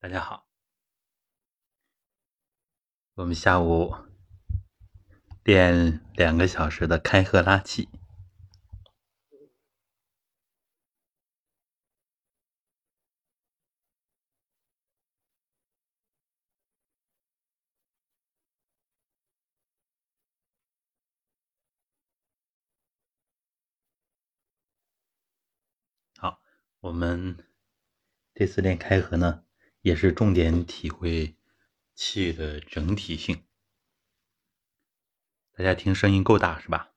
大家好，我们下午练两个小时的开合拉气。好，我们这次练开合呢，也是重点体会气的整体性。大家听声音够大是吧？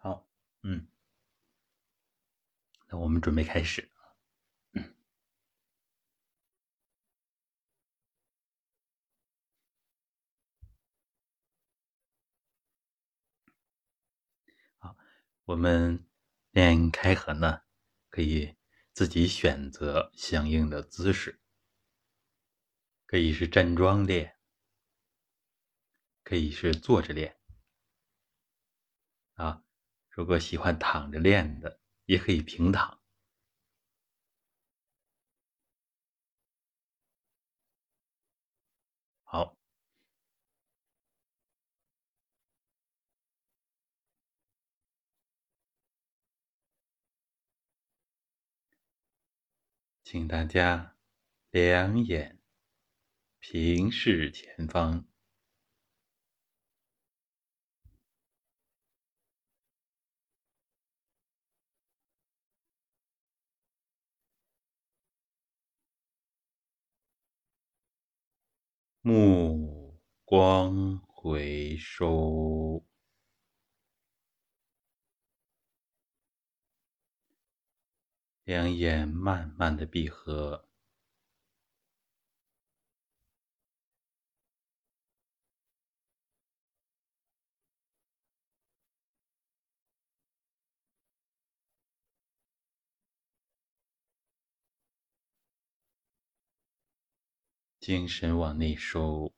好，嗯，那我们准备开始。好，我们练开合呢，可以自己选择相应的姿势，可以是站桩练，可以是坐着练，啊。如果喜欢躺着练的，也可以平躺。好，请大家两眼平视前方。目光回收，两眼慢慢的闭合，精神往内收。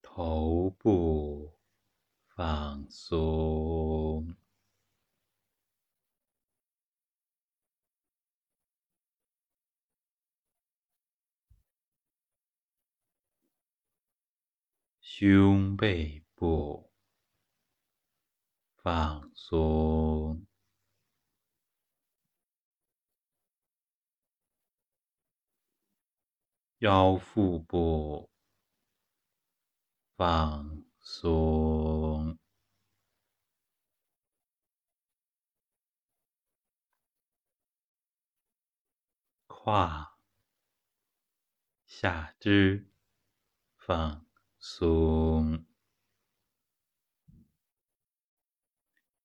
头部放松，胸背部。放松，腰腹部。放松，胯、下肢。放松，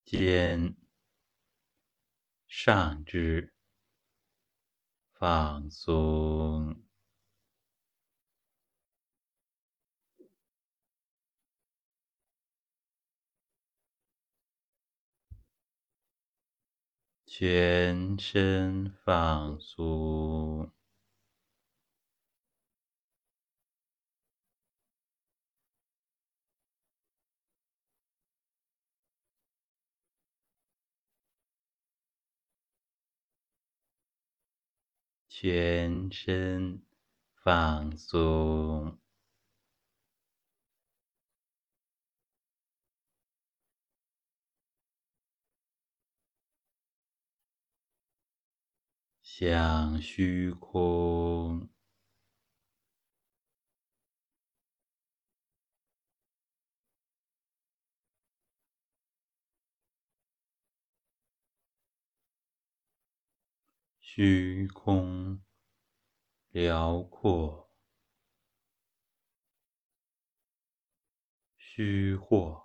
肩、上肢放松。全身放松，全身放松。向虚空，虚空辽阔，虚获，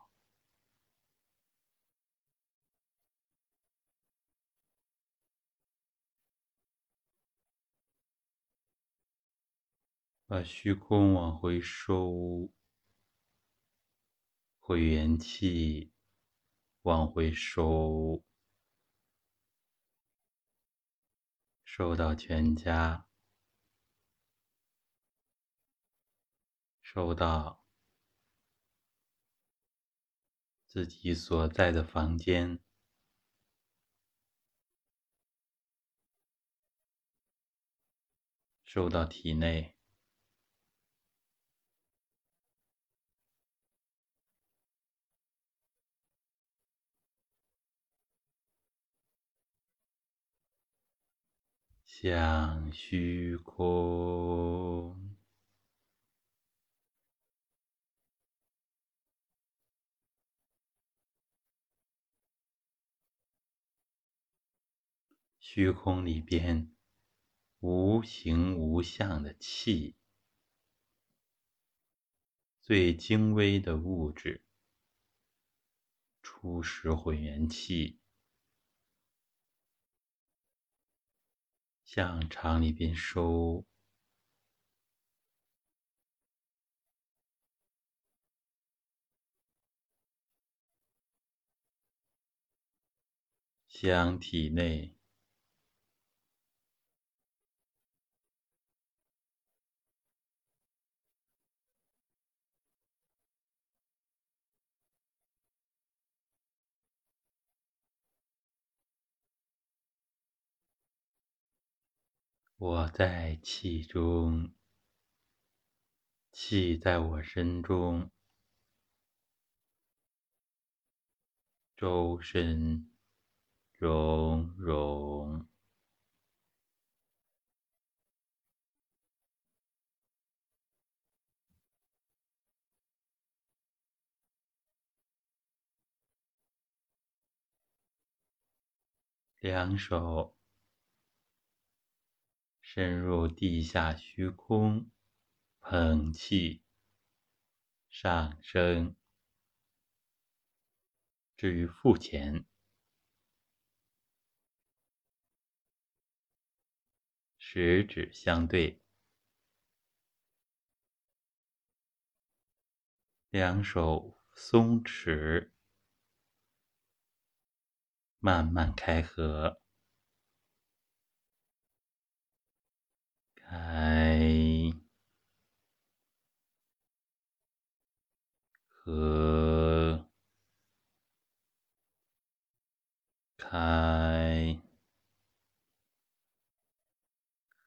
把虚空往回收，回元气往回收，受到全家，收到。自己所在的房间，受到体内，像虚空。虚空里边，无形无相的气，最精微的物质，初始混元气，向肠里边收，向体内。我在气中，气在我身中，周身融融，两手。深入地下虚空，捧气上升，至于腹前，十指相对，两手松弛，慢慢开合。开合，开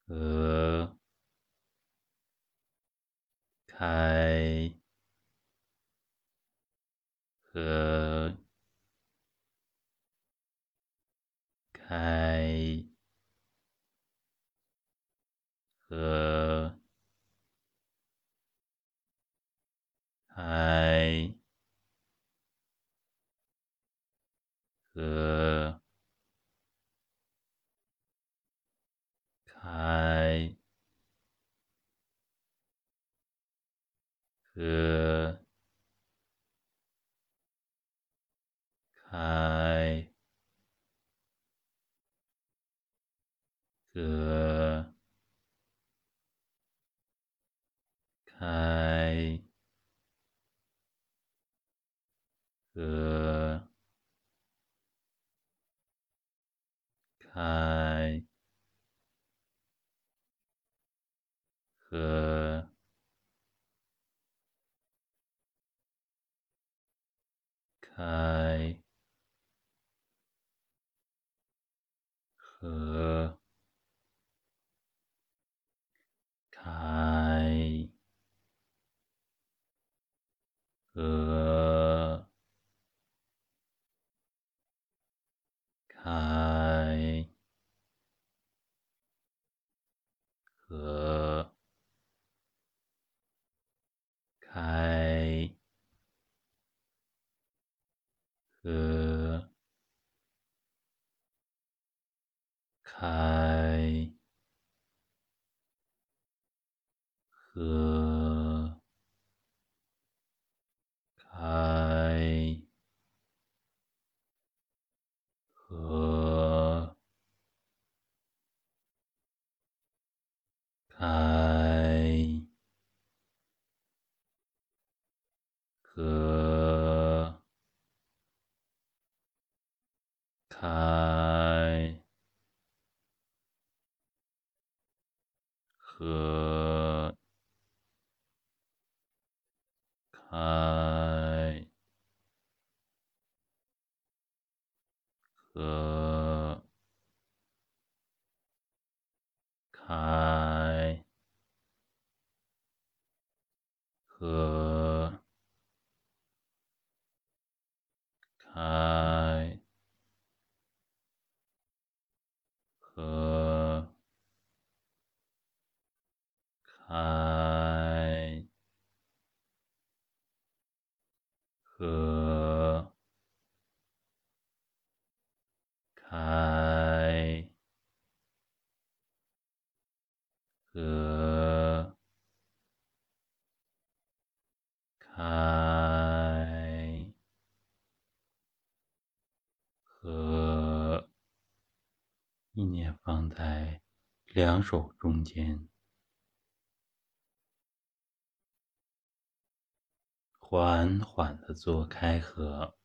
合，开合，开。和开和开和开和。开，合，开，合，开，合，开。和开和开和开和。两手中间缓缓的做开合。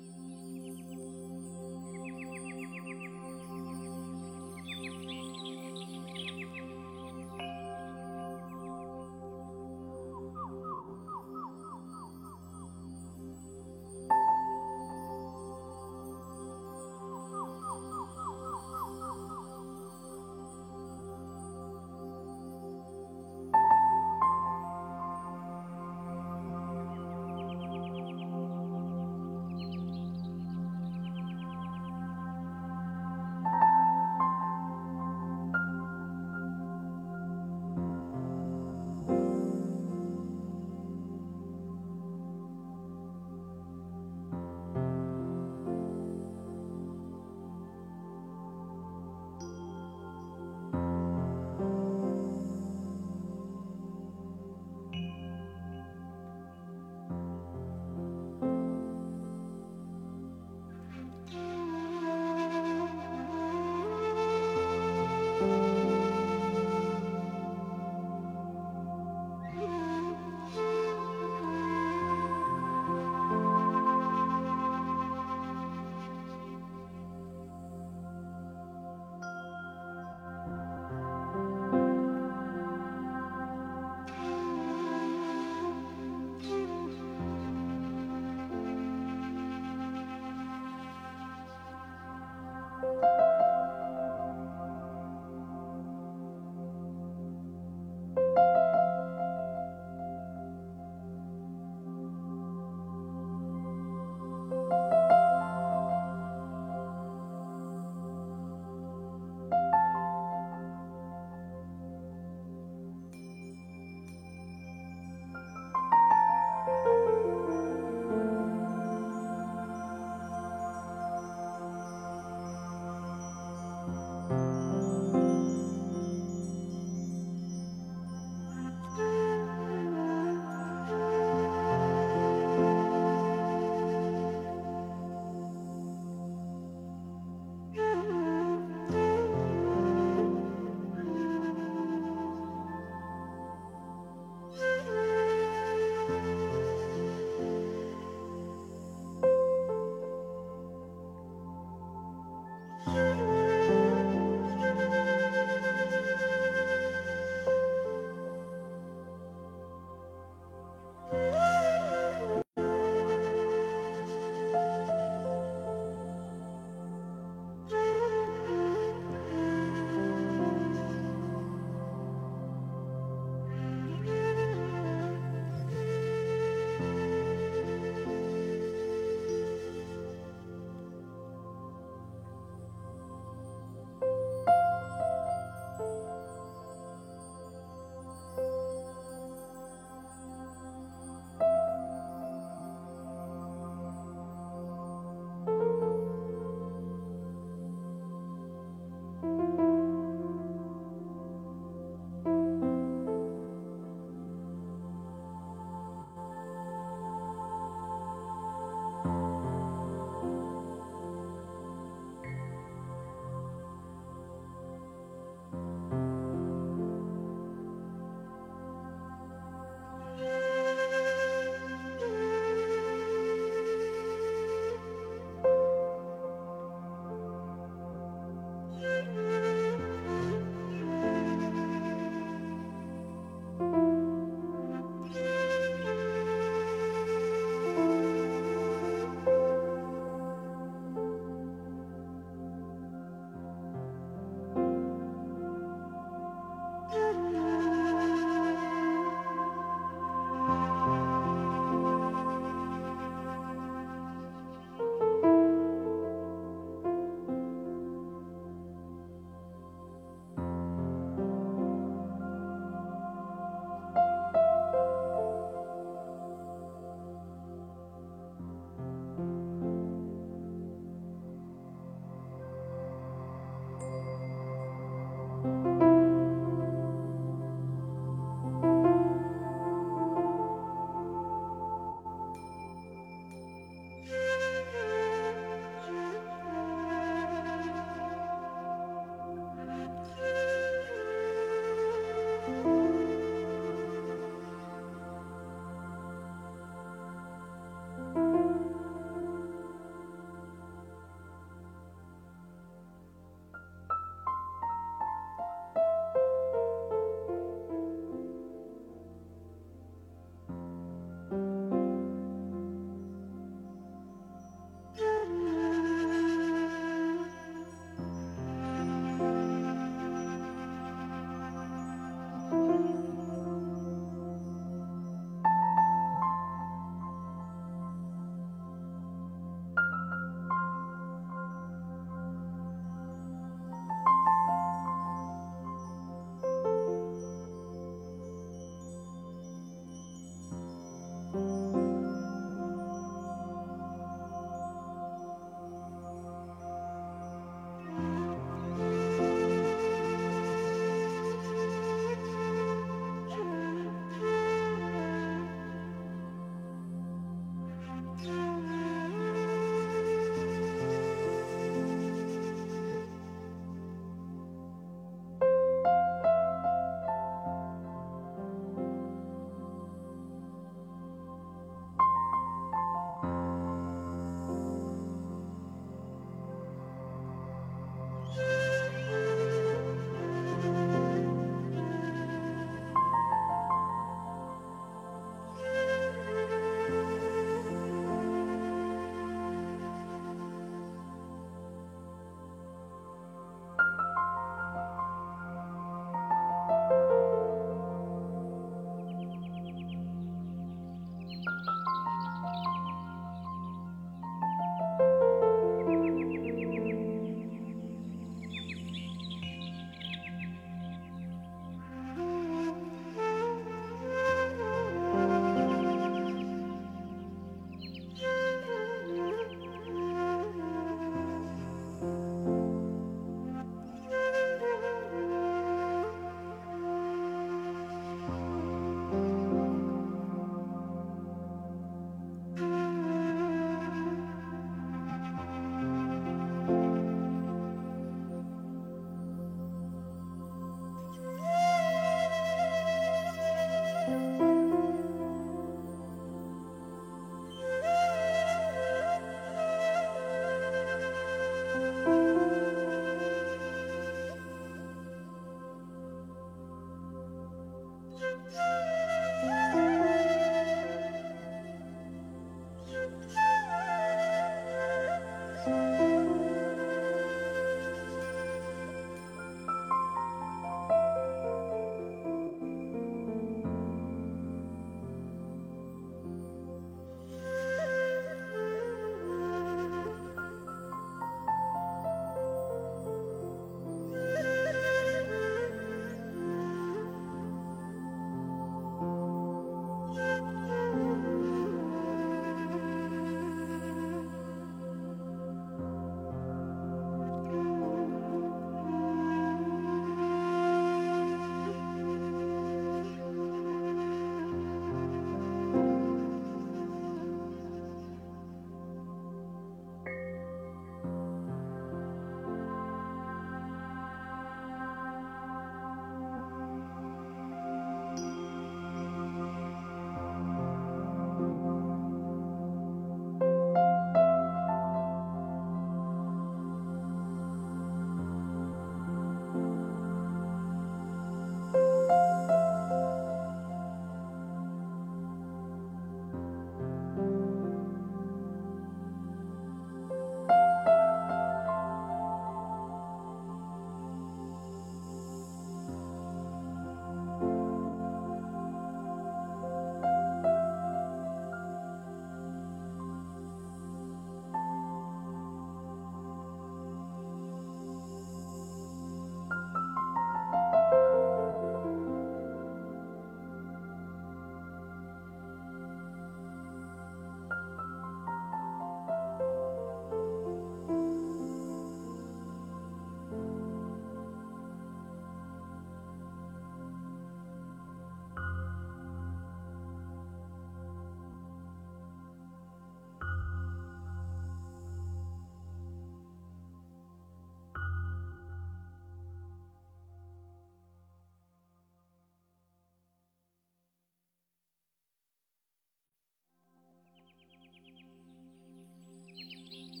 Música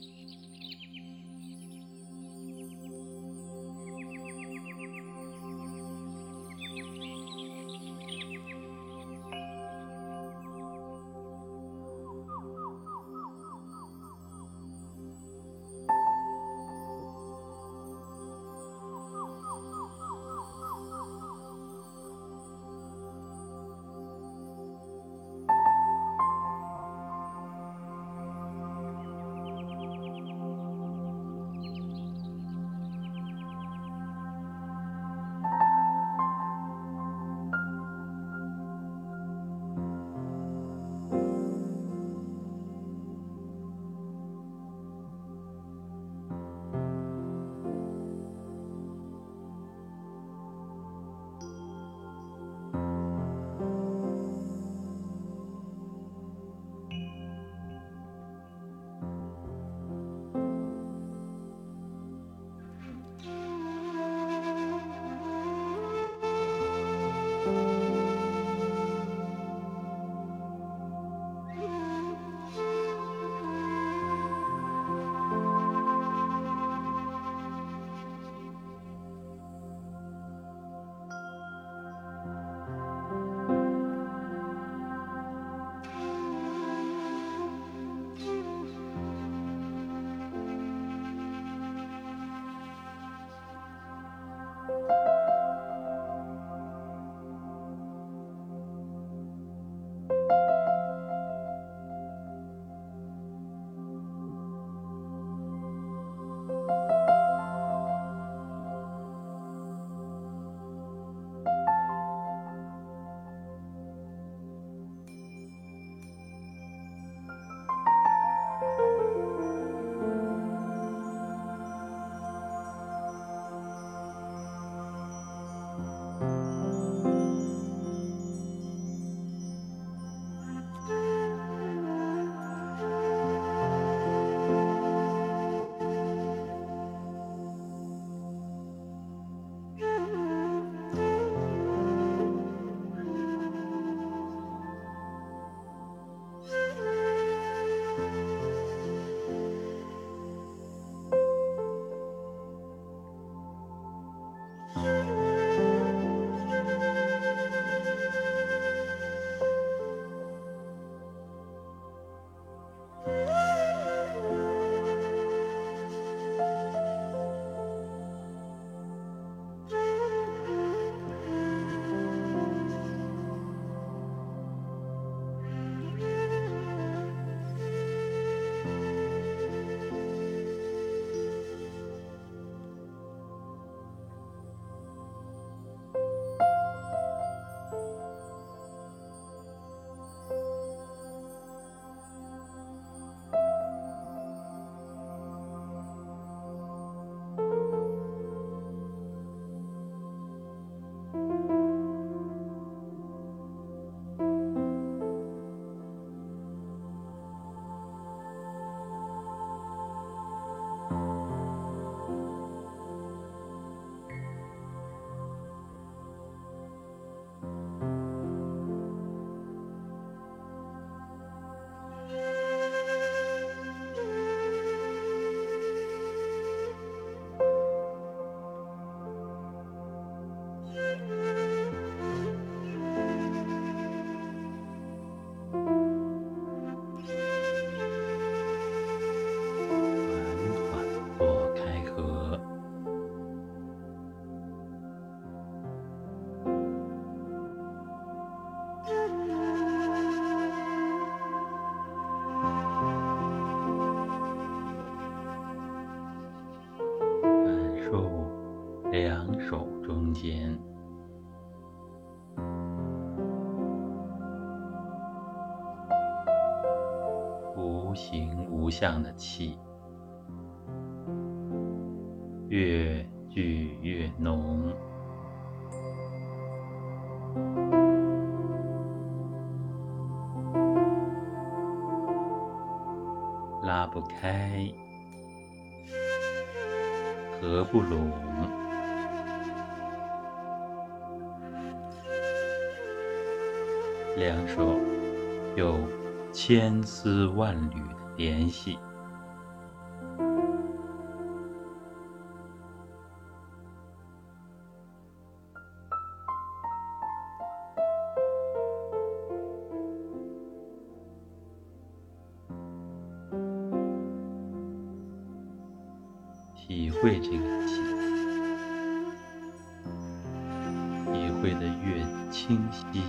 间，无形无相的气，越聚越浓，拉不开，合不拢。两手有千丝万缕的联系，体会这个气，体会的越清晰。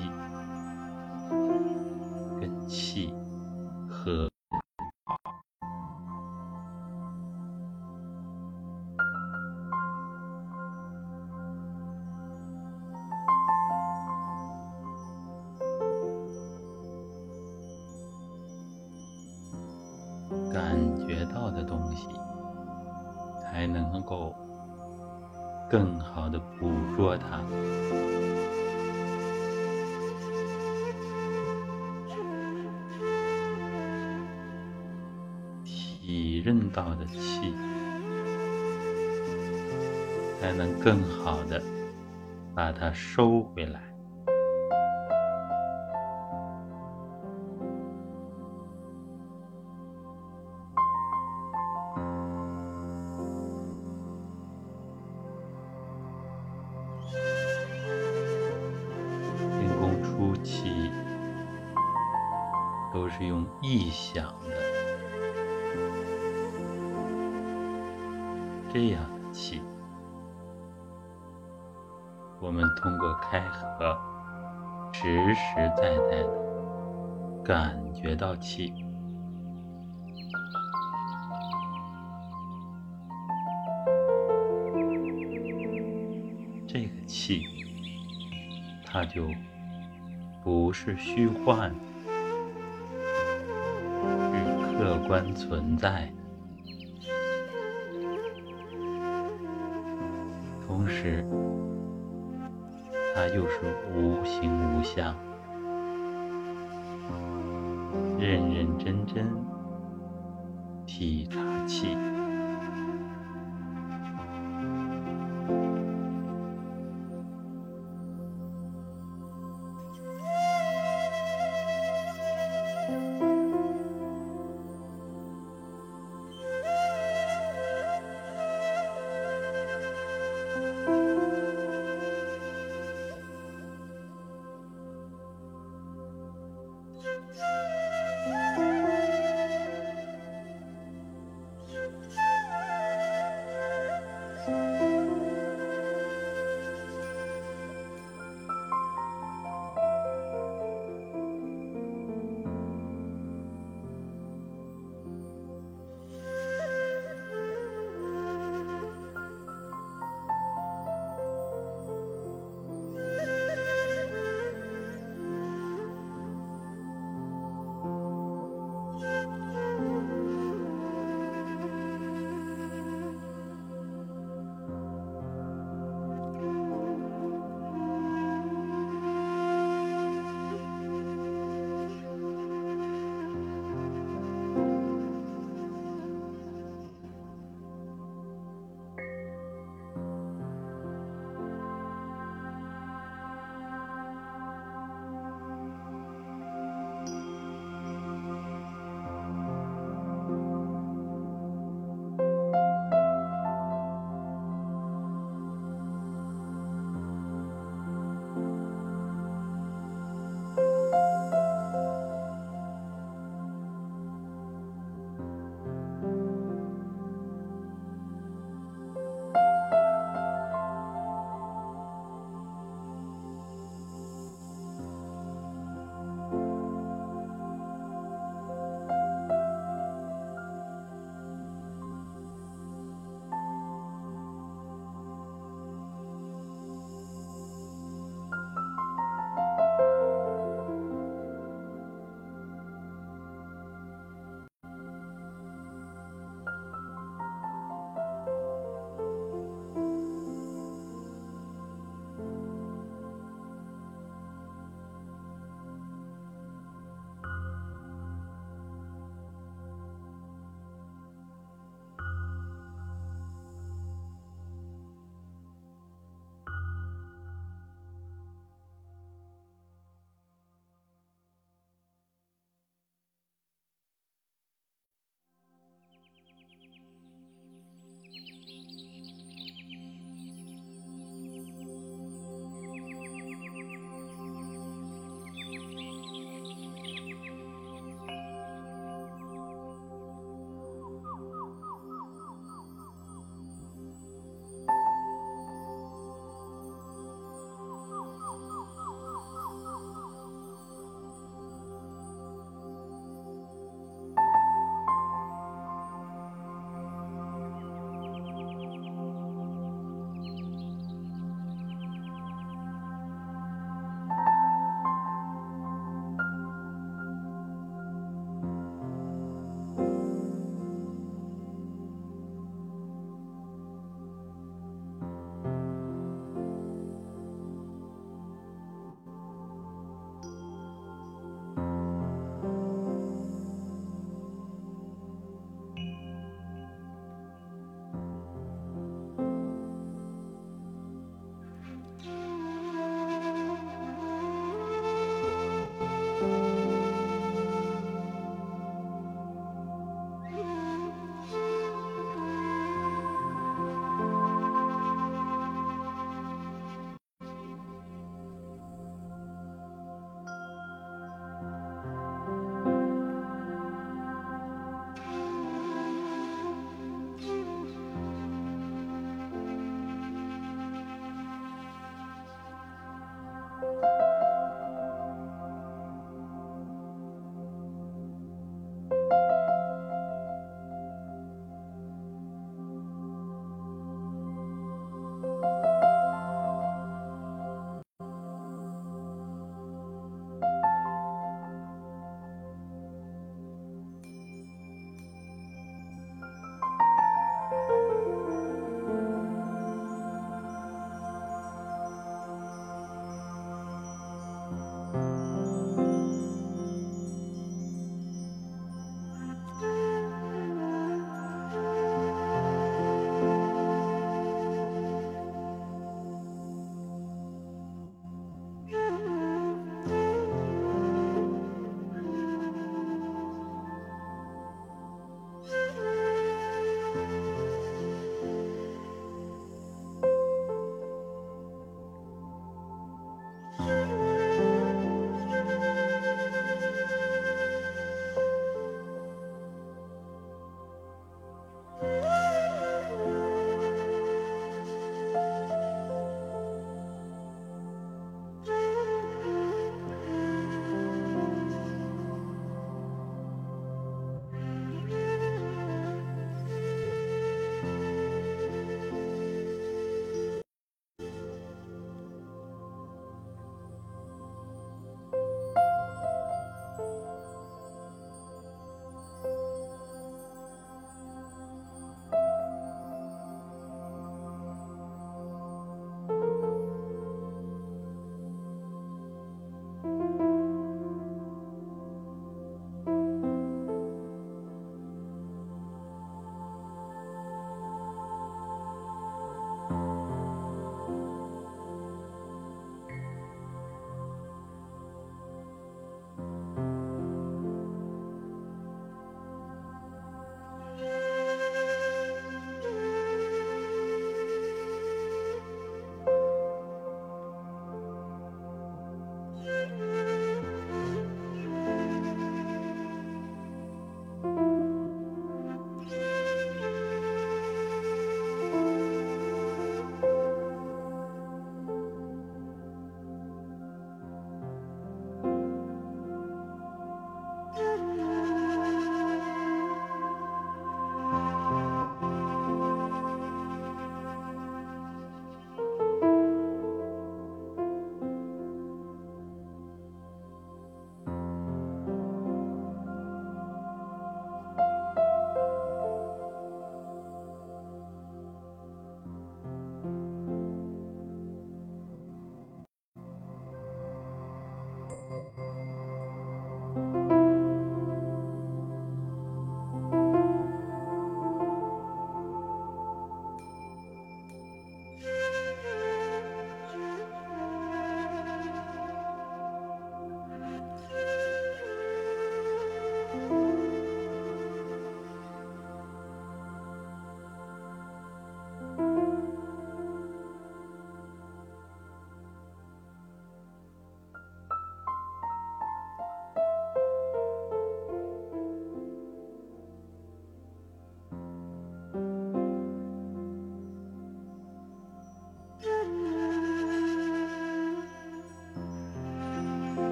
才能更好的把它收回来。存在。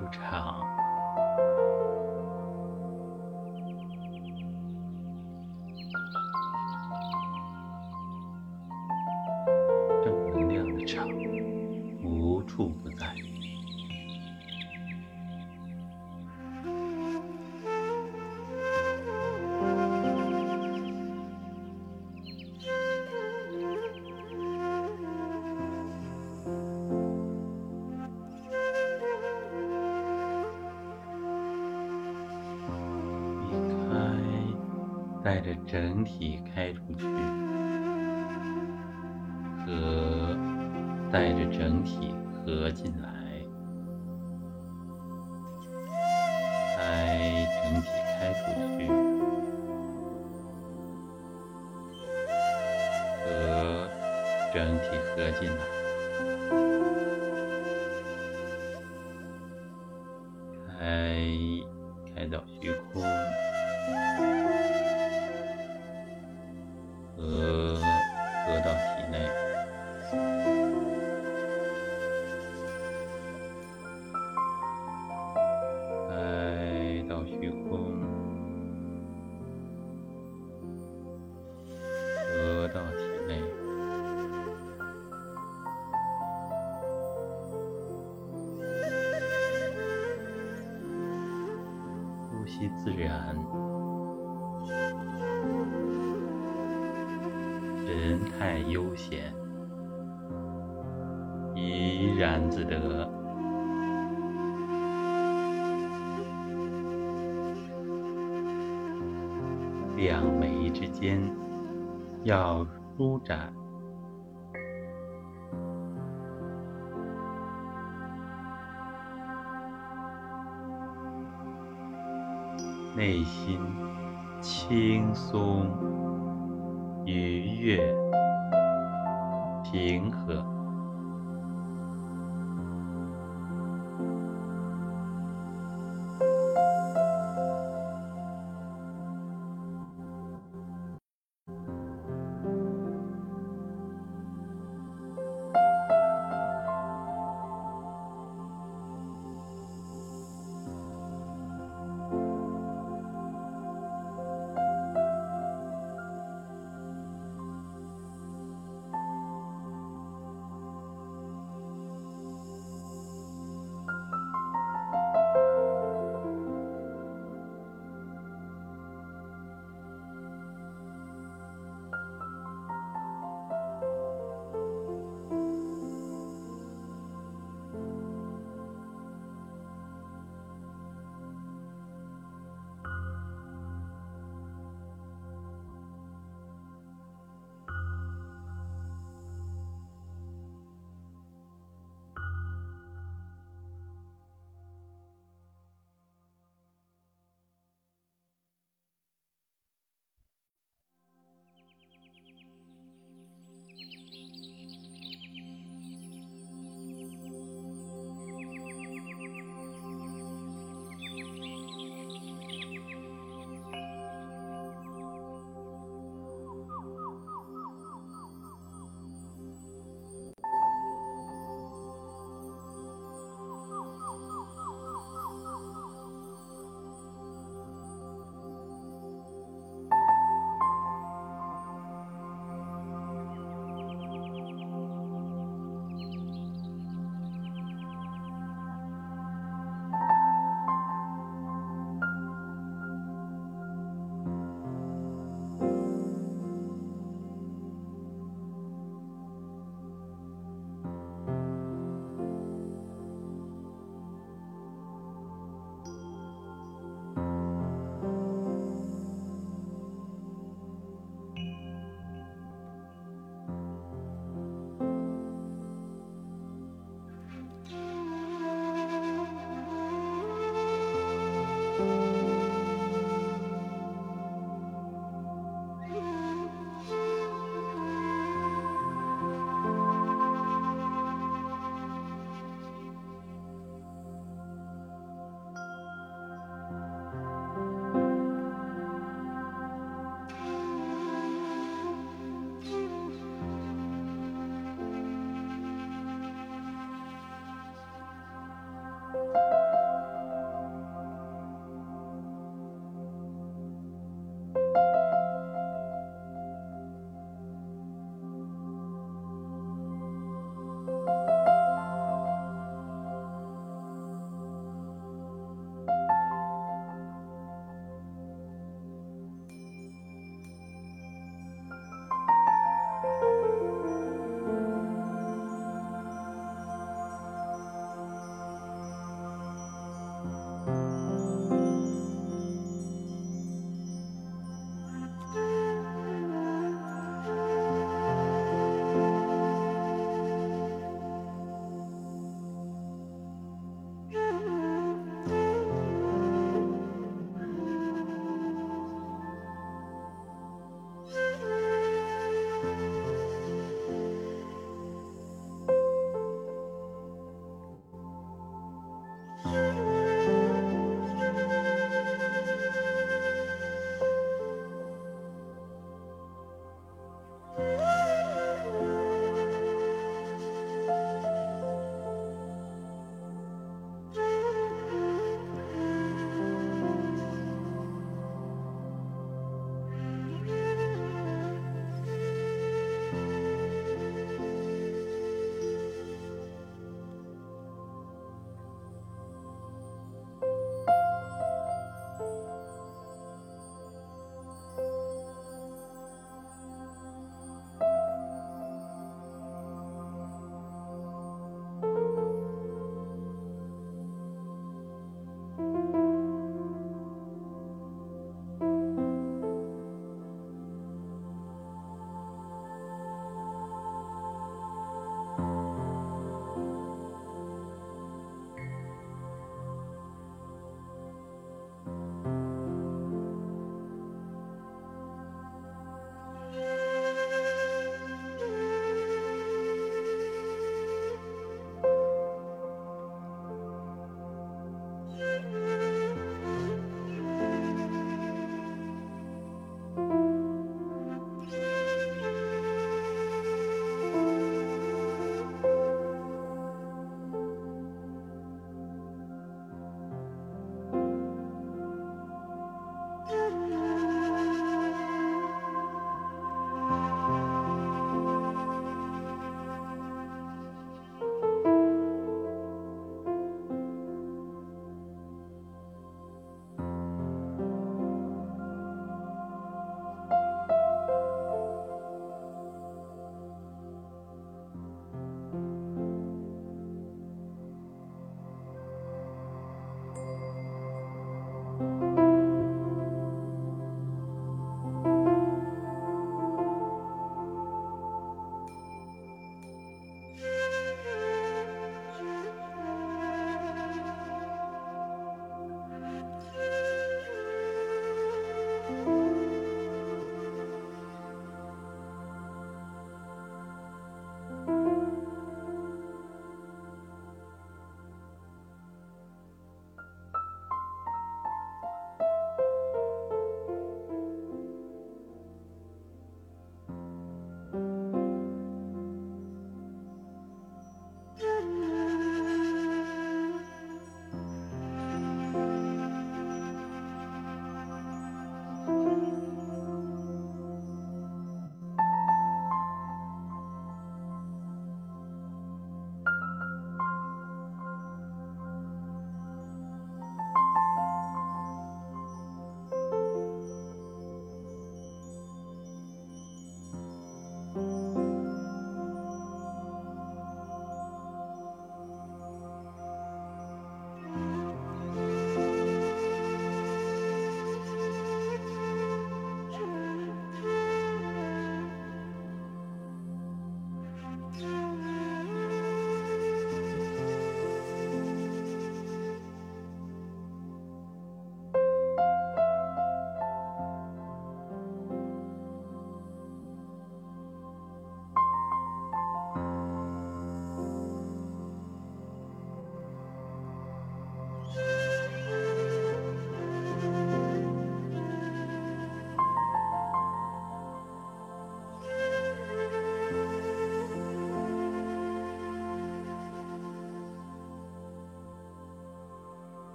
主场。带着整体开出去和带着整体合进来。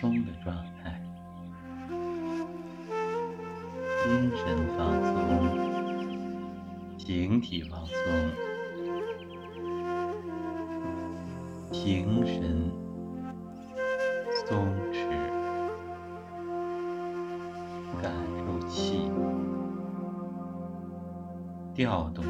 松的状态，精神放松，形体放松，精神松弛，感受气，调动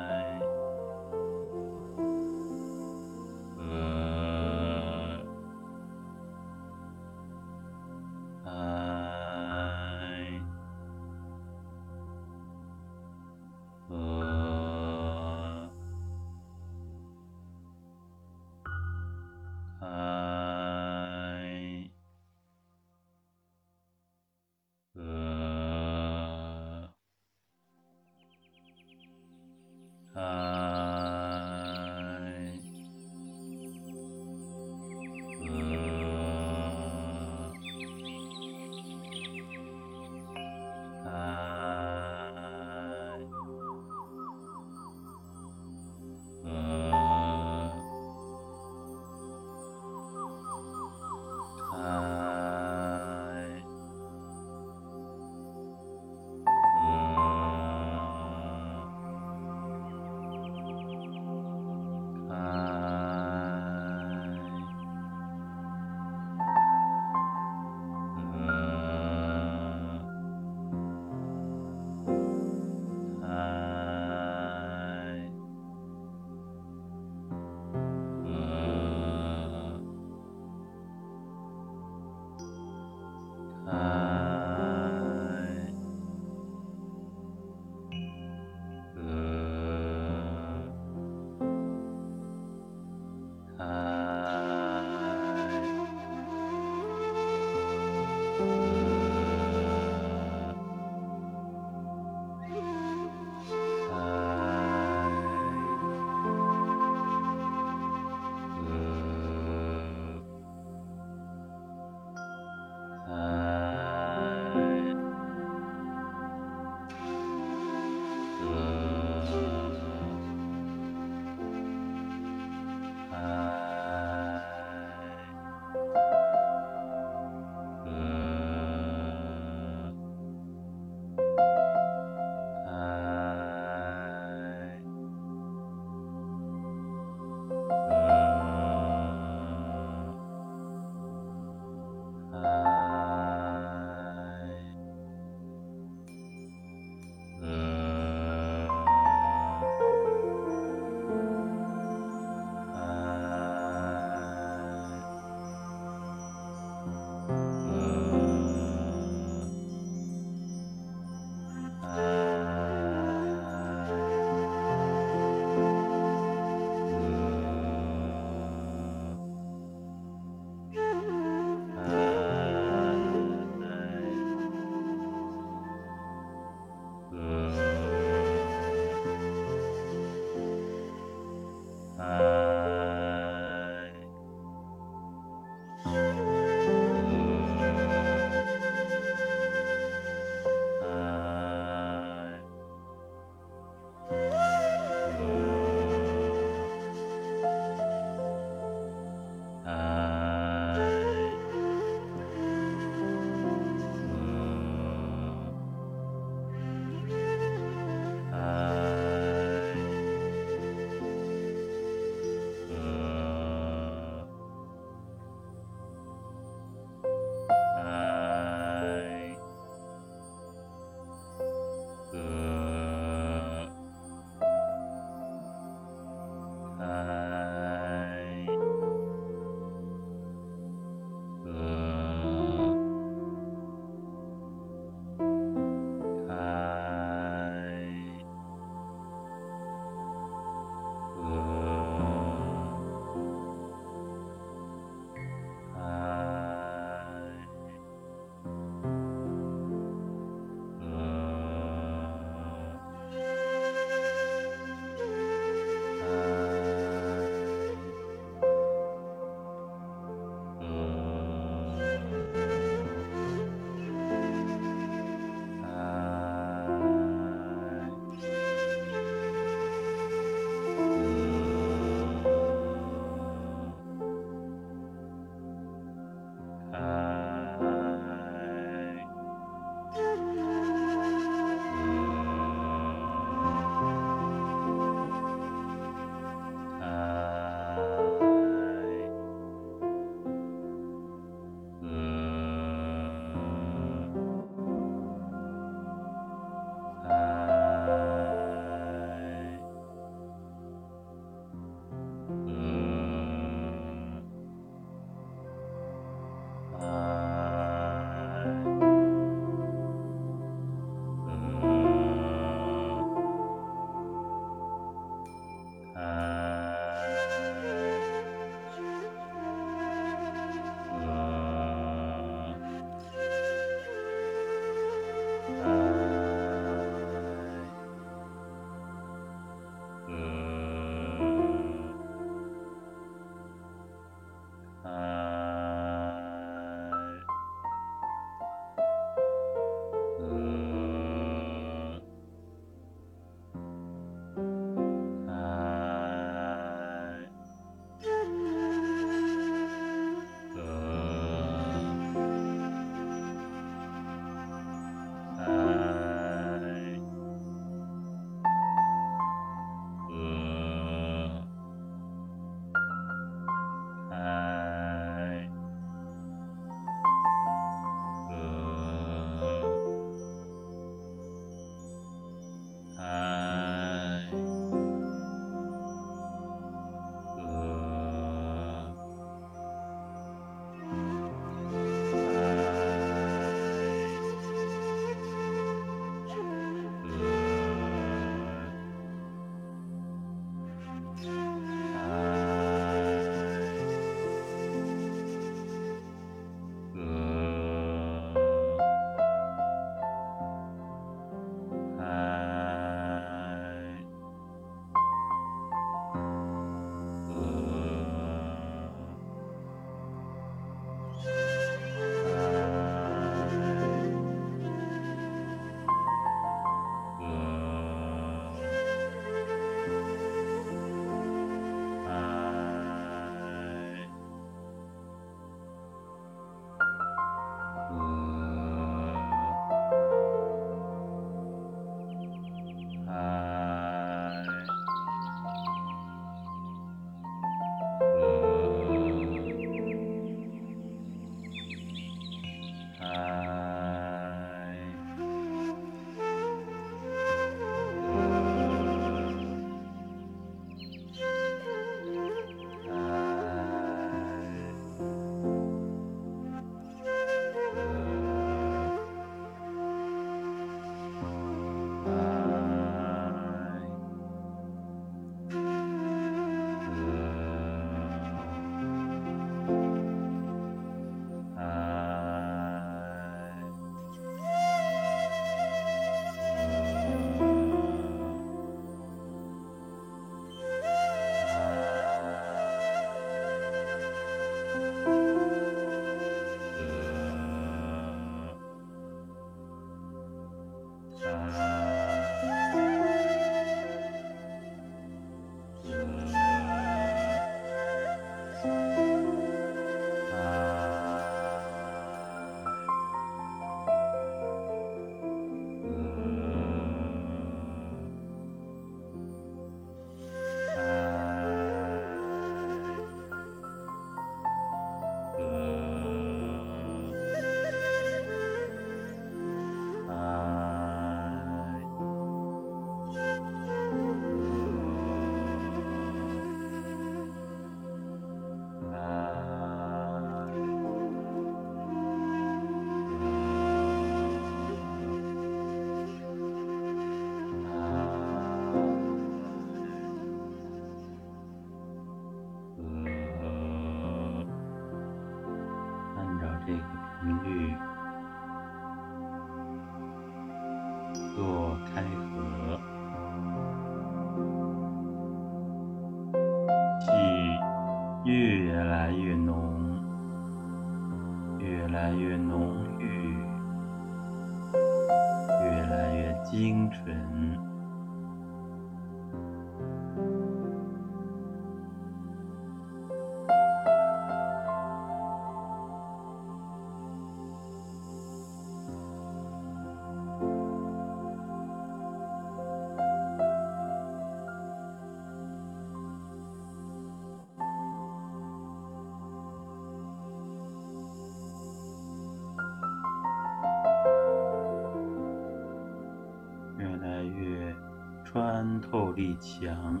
透力强，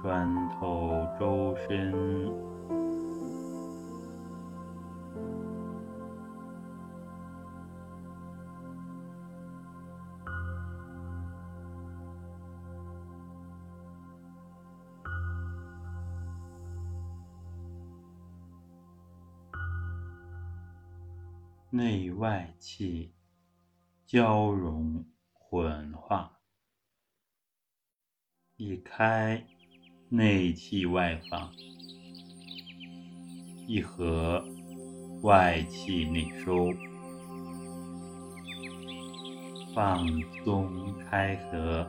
穿透周身，内外气交融开，内气外放；一合，外气内收。放松开合。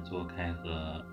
做开合。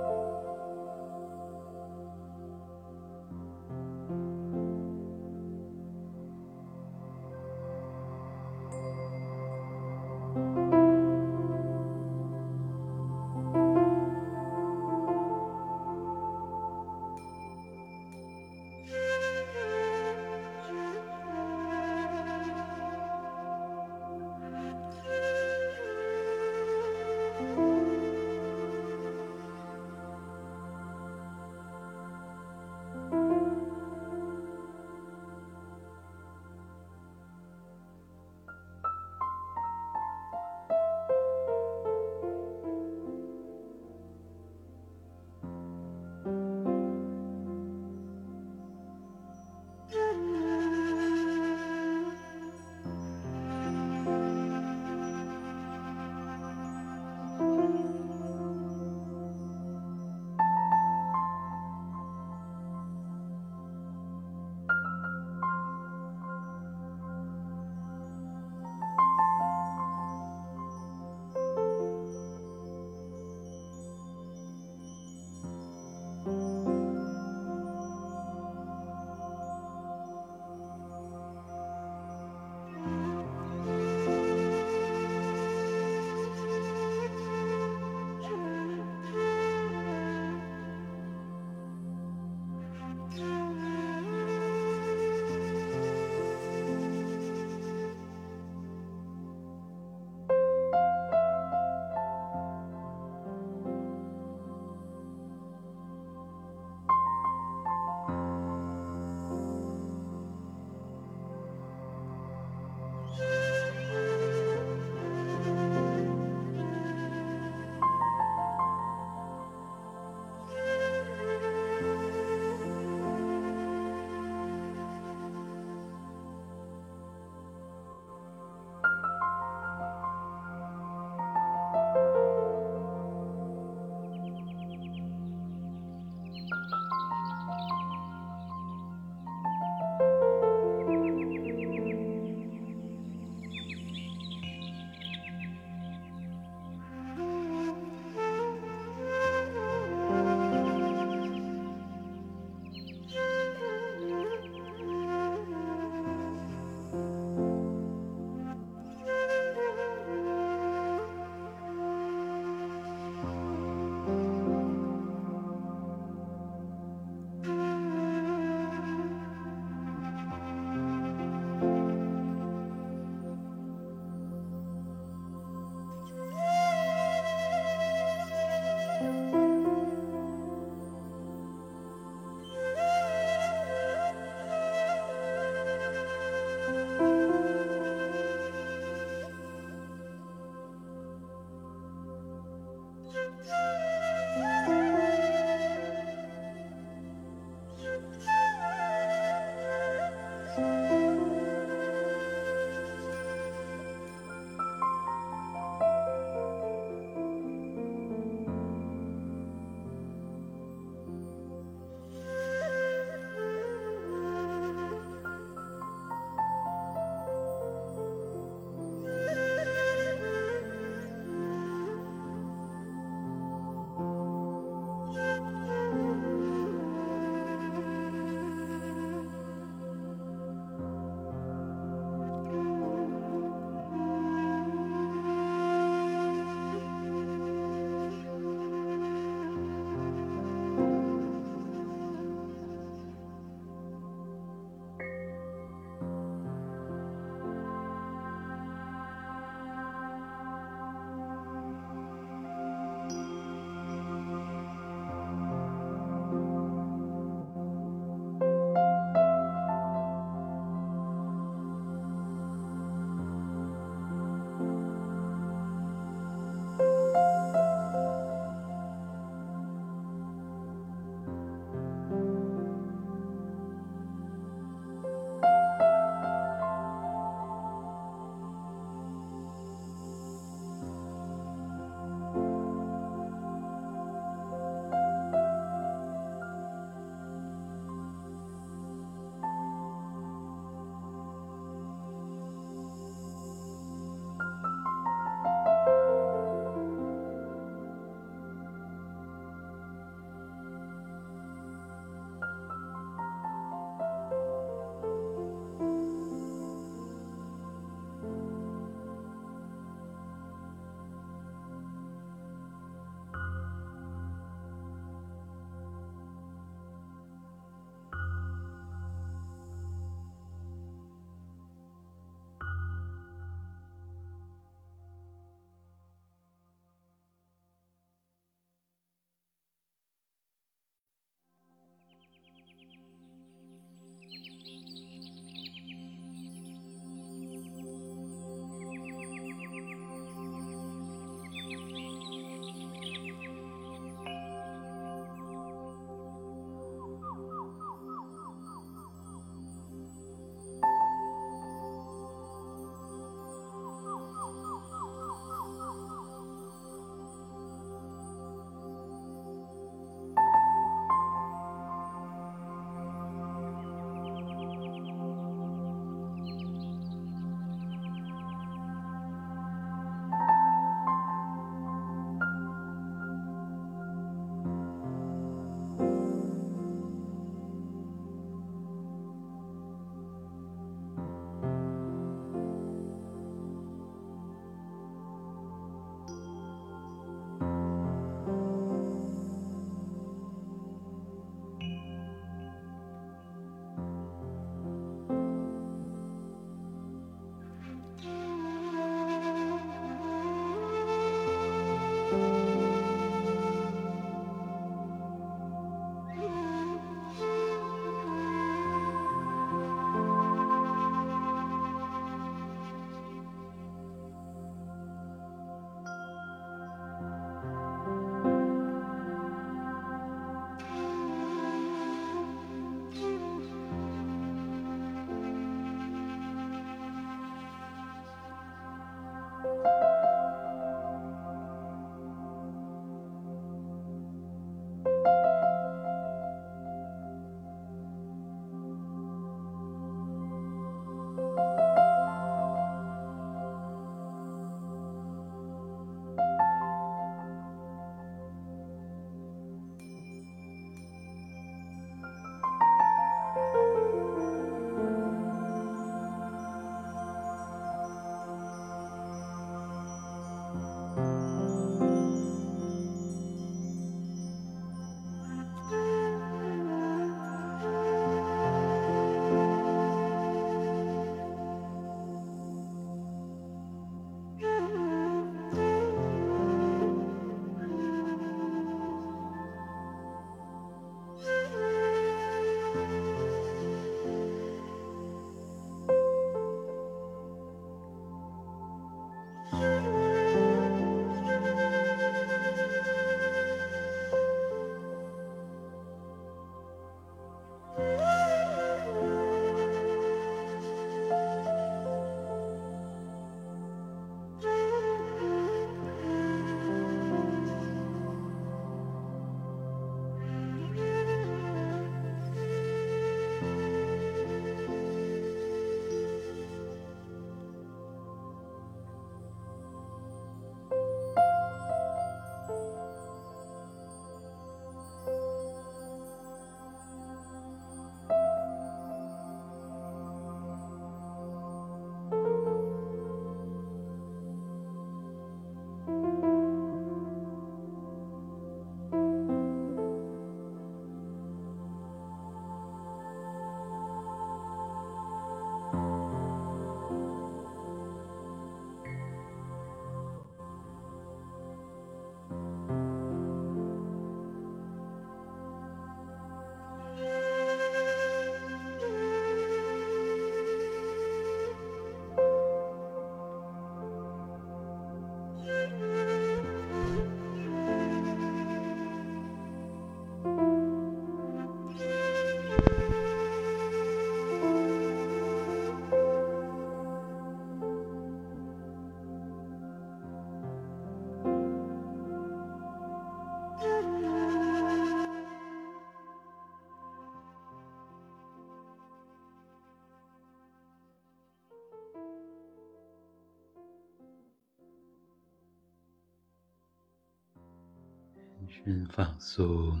身放松。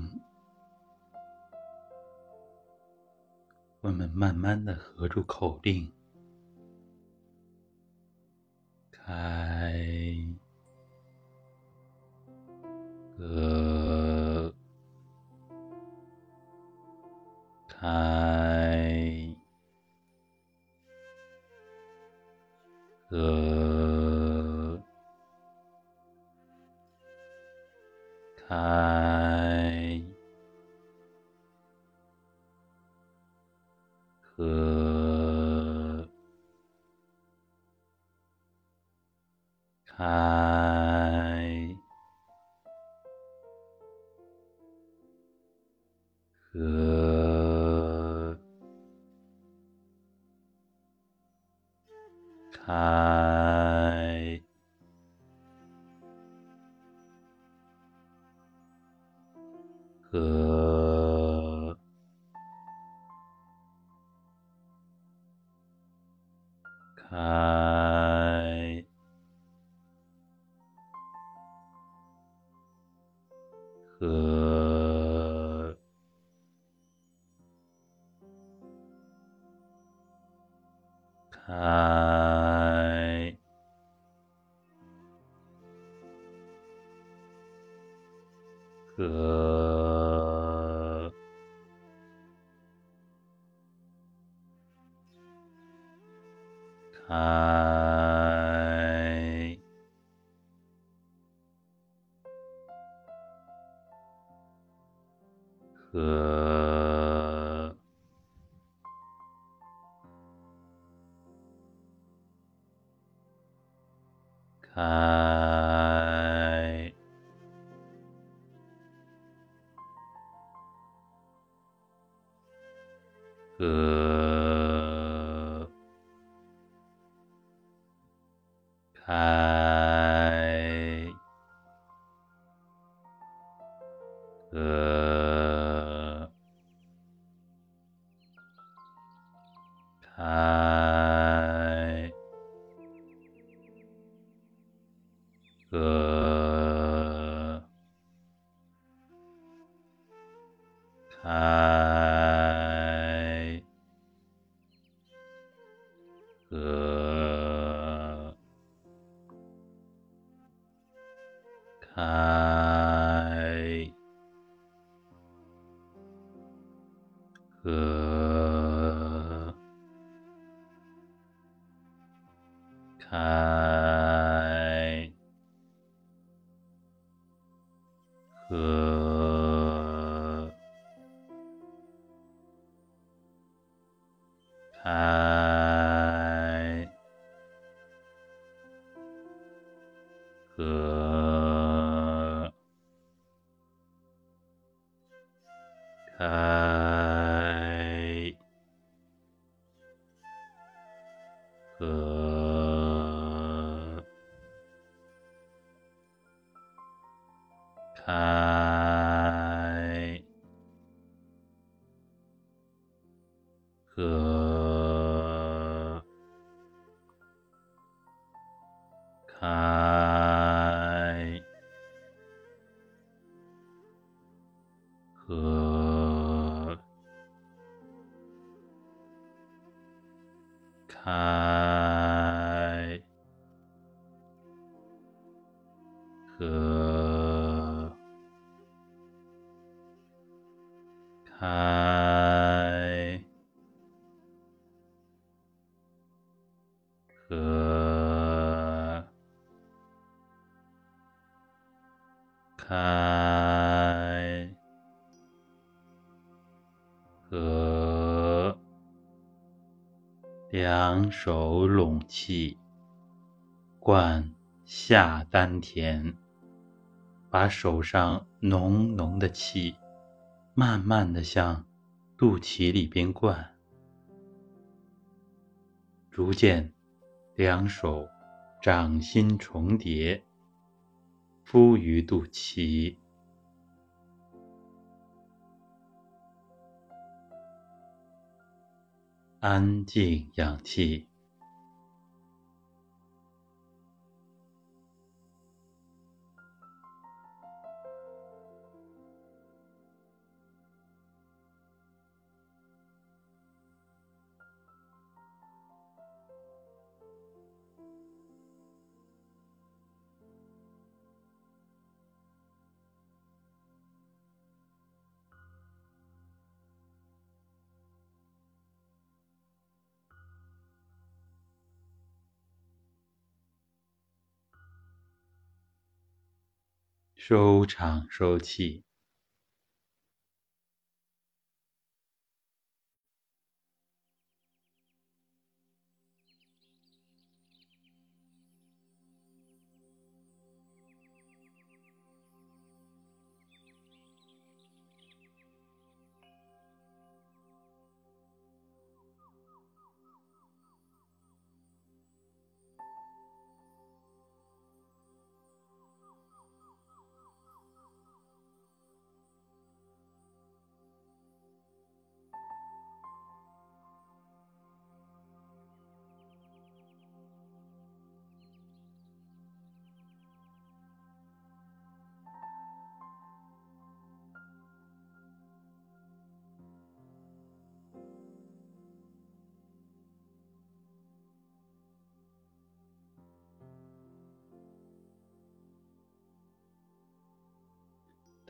我们慢慢的合住口令，和。看，两手拢气，灌下丹田，把手上浓浓的气慢慢的向肚脐里边灌，逐渐两手掌心重叠，敷于肚脐。安静氧气，收场收气。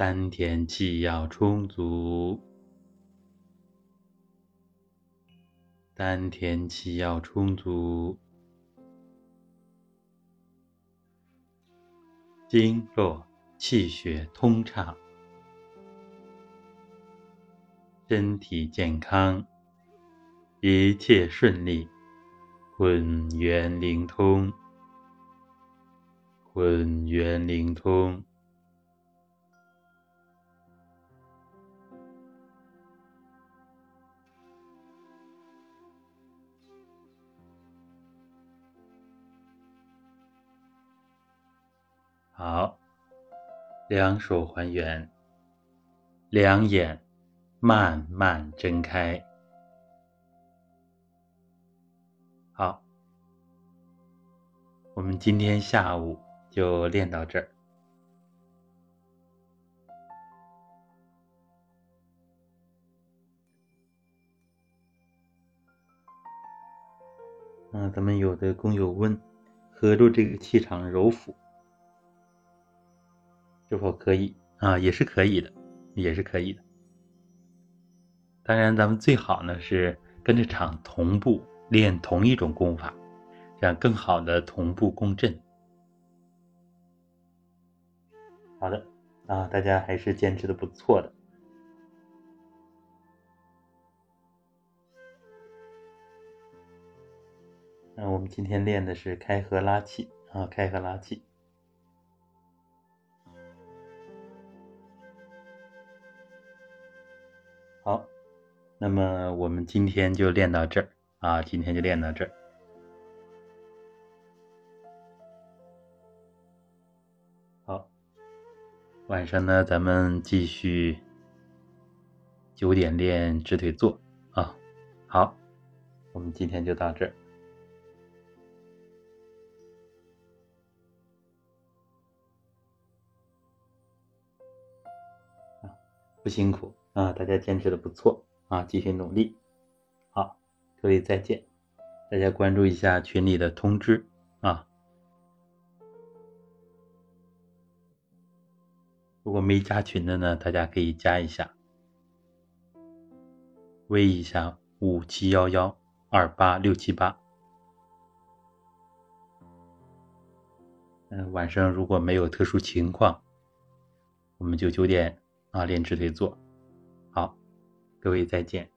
丹田气要充足，丹田气要充足，经络气血通畅，身体健康，一切顺利，混元灵通，混元灵通。好，两手还原，两眼慢慢睁开。好，我们今天下午就练到这儿。嗯，咱们有的工友问，合住这个气场揉腹。是否可以啊？也是可以的，也是可以的。当然，咱们最好呢是跟着场同步练同一种功法，这样更好的同步共振。好的啊，大家还是坚持的不错的。那我们今天练的是开合拉气啊，开合拉气。那么我们今天就练到这儿啊，今天就练到这儿。好，晚上呢，咱们继续九点练直腿坐啊。好，我们今天就到这儿。不辛苦。啊，大家坚持的不错啊，继续努力。好，各位再见。大家关注一下群里的通知啊。如果没加群的呢，大家可以加一下，微一下五七幺幺二八六七八。嗯，晚上如果没有特殊情况，我们就九点啊练直腿坐。各位再见。